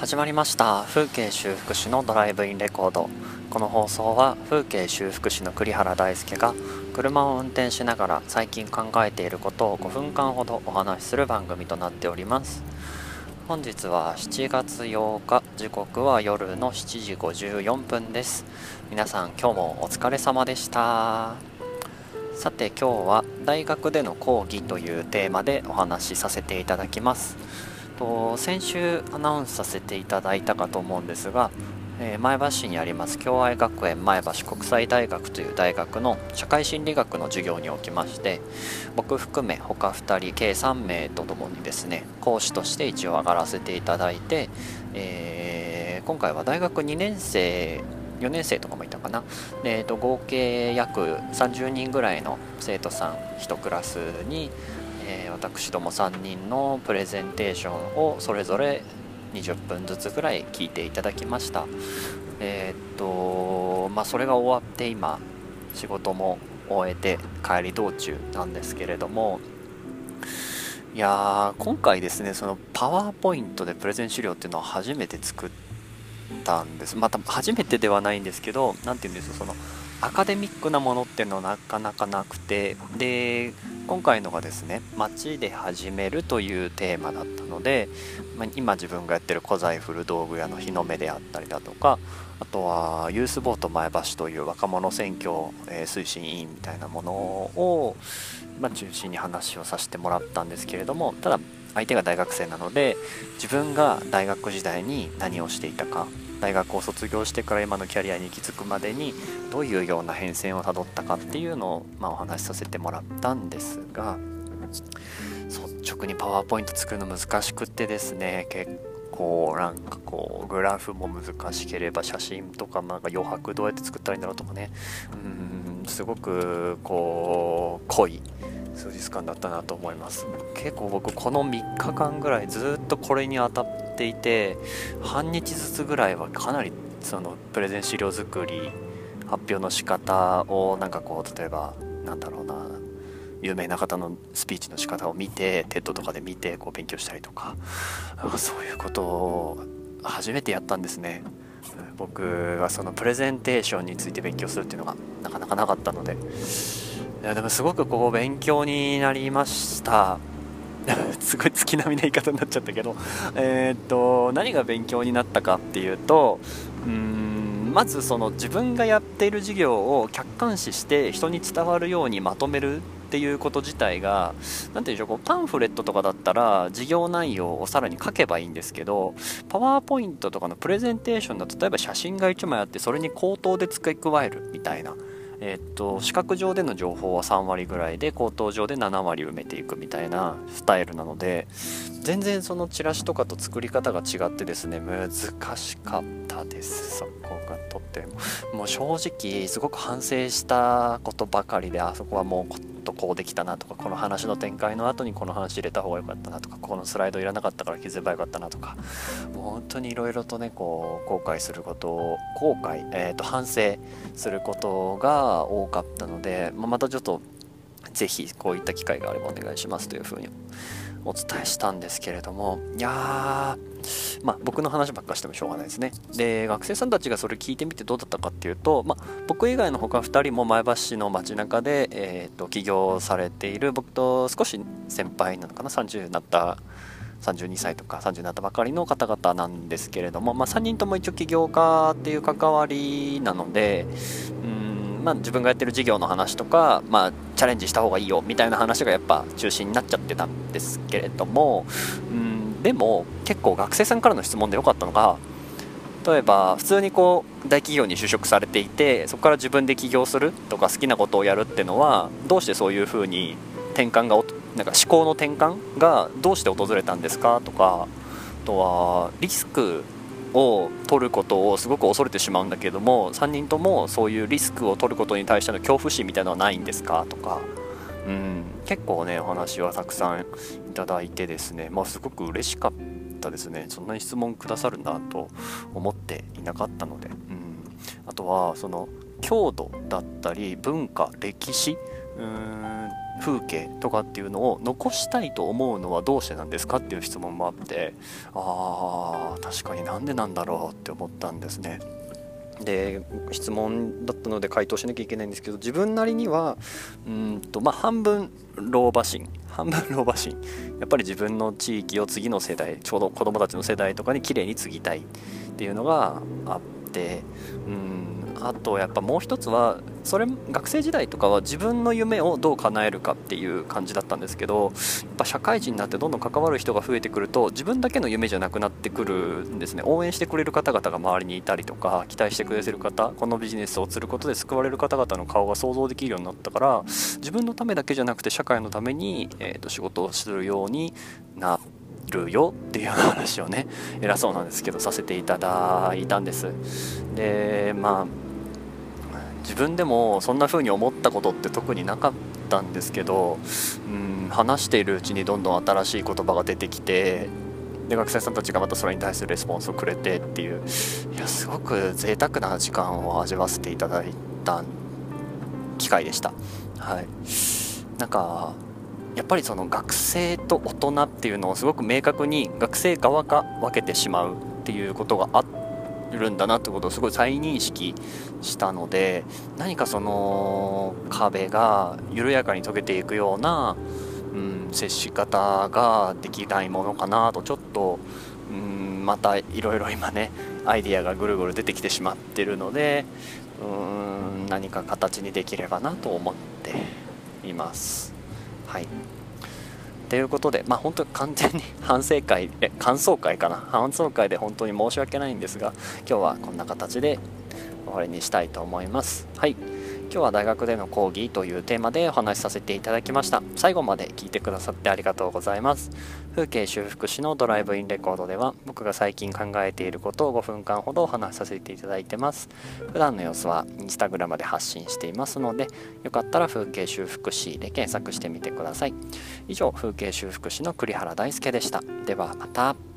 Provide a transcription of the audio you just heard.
始まりました。風景修復師のドライブインレコード。この放送は風景修復師の栗原大輔が車を運転しながら最近考えていることを5分間ほどお話しする番組となっております。本日は7月8日時刻は夜の7時54分です。皆さん今日もお疲れ様でした。さて今日は大学での講義というテーマでお話しさせていただきます。と先週アナウンスさせていただいたかと思うんですが、えー、前橋市にあります共愛学園前橋国際大学という大学の社会心理学の授業におきまして僕含め他2人計3名とともにですね講師として一応上がらせていただいて、えー、今回は大学2年生4年生とかもいたかな、えーと、合計約30人ぐらいの生徒さん1クラスに、えー、私ども3人のプレゼンテーションをそれぞれ20分ずつぐらい聞いていただきました。えっ、とまあそれが終わって今仕事も終えて帰り道中なんですけれどもいやー今回ですねそのパワーポイントでプレゼン資料っていうのを初めて作ったんです。また初めてではないんですけど何て言うんですかそのアカデミックなものっていうのはなかなかなくてで今回のがですね街で始めるというテーマだったので、ま、今自分がやってる古材古道具屋の日の目であったりだとかあとはユースボート前橋という若者選挙、え、推進委員みたいなものを、ま、中心に話をさせてもらったんですけれどもただ相手が大学生なので自分が大学時代に何をしていたか大学を卒業してから今のキャリアに行き着くまでにどういうような変遷をたどったかっていうのを、まあ、お話しさせてもらったんですが率直にパワーポイント作るの難しくってですね結構なんかこうグラフも難しければ写真とかなんか余白どうやって作ったらいいんだろうとかね。うんすごくこう濃い数日間だったなと思います。結構僕この3日間ぐらいずっとこれに当たっていて半日ずつぐらいはかなりそのプレゼン資料作り発表の仕方をなんかこう例えばなんだろうな有名な方のスピーチの仕方を見て TED とかで見てこう勉強したりとかそういうことを初めてやったんですね。僕はそのプレゼンテーションについて勉強するっていうのがなかなかなかったので。いやでもすごくこう勉強になりました。すごい月並みな言い方になっちゃったけど。え、っと何が勉強になったかっていうとうんまずその自分がやっている授業を客観視して人に伝わるようにまとめるっていうこと自体が何て言うんでしょうこうパンフレットとかだったら授業内容をさらに書けばいいんですけどパワーポイントとかのプレゼンテーションだと例えば写真が1枚あってそれに口頭で付け加えるみたいな。え、っと視覚上での情報は3割ぐらいで口頭上で7割埋めていくみたいなスタイルなので全然そのチラシとかと作り方が違ってですね難しかったです。そこがとっても。もう正直すごく反省したことばかりであそこはもうとこうできたなとかこの話の展開の後にこの話入れた方が良かったなとかこのスライドいらなかったから気づけばよかったなとかもう本当にいろいろとねこう後悔することを後悔、えー、と反省することが多かったので、まあ、またちょっと是非こういった機会があればお願いしますというふうにお伝えしたんですけれどもいやーまあ僕の話ばっかしてもしょうがないですね。で学生さんたちがそれ聞いてみてどうだったかっていうと、まあ、僕以外の他2人も前橋市の街中で、えーと、起業されている僕と少し先輩なのかな30になった32歳とか30になったばかりの方々なんですけれども、まあ、3人とも一応起業家っていう関わりなのでうんまあ、自分がやってる事業の話とか、まあ、チャレンジした方がいいよみたいな話がやっぱ中心になっちゃってたんですけれども、うん、でも結構学生さんからの質問で良かったのが例えば普通にこう大企業に就職されていてそこから自分で起業するとか好きなことをやるっていうのはどうしてそういうふうに転換がなんか思考の転換がどうして訪れたんですかとかあとはリスクを取ることをすごく恐れてしまうんだけども3人ともそういうリスクを取ることに対しての恐怖心みたいなのはないんですか？とか、うん、結構ねお話はたくさんいただいてですね、まあ、すごく嬉しかったですね。そんなに質問くださるんだと思っていなかったので、うん、あとはその郷土だったり文化歴史。うん。風景とかっていうのを残したいと思うのはどうしてなんですかっていう質問もあってあー確かになんでなんだろうって思ったんですね。で質問だったので回答しなきゃいけないんですけど自分なりにはうんと、まあ、半分老婆心。半分老婆心。やっぱり自分の地域を次の世代ちょうど子供たちの世代とかに綺麗に継ぎたいっていうのがあってうん。あとやっぱもう一つはそれ学生時代とかは自分の夢をどう叶えるかっていう感じだったんですけどやっぱ社会人になってどんどん関わる人が増えてくると自分だけの夢じゃなくなってくるんですね。応援してくれる方々が周りにいたりとか期待してくれてる方このビジネスをすることで救われる方々の顔が想像できるようになったから自分のためだけじゃなくて社会のために、えー、と仕事をするようになるよっていう話をね 偉そうなんですけどさせていただいたんですでまあ自分でもそんな風に思ったことって特になかったんですけど、うん、話しているうちにどんどん新しい言葉が出てきてで学生さんたちがまたそれに対するレスポンスをくれてっていういやすごく贅沢な時間を味わわせていただいた機会でした。はい、なんかやっぱりその学生と大人っていうのをすごく明確に学生側が分けてしまうっていうことがあるんだなってことをすごい再認識したので何かその壁が緩やかに解けていくような、うん、接し方ができないものかなとちょっと、うん、またいろいろ今ねアイディアがぐるぐる出てきてしまってるのでうん何か形にできればなと思っています。はいということで、まあ、本当に完全に反省会、え、感想会かな。感想会で本当に申し訳ないんですが、今日はこんな形で終わりにしたいと思います。はい。今日は大学での講義というテーマでお話しさせていただきました。最後まで聞いてくださってありがとうございます。風景修復師のドライブインレコードでは僕が最近考えていることを5分間ほどお話しさせていただいてます。普段の様子はインスタグラムで発信していますのでよかったら風景修復師で検索してみてください。以上風景修復師の栗原大輔でした。ではまた。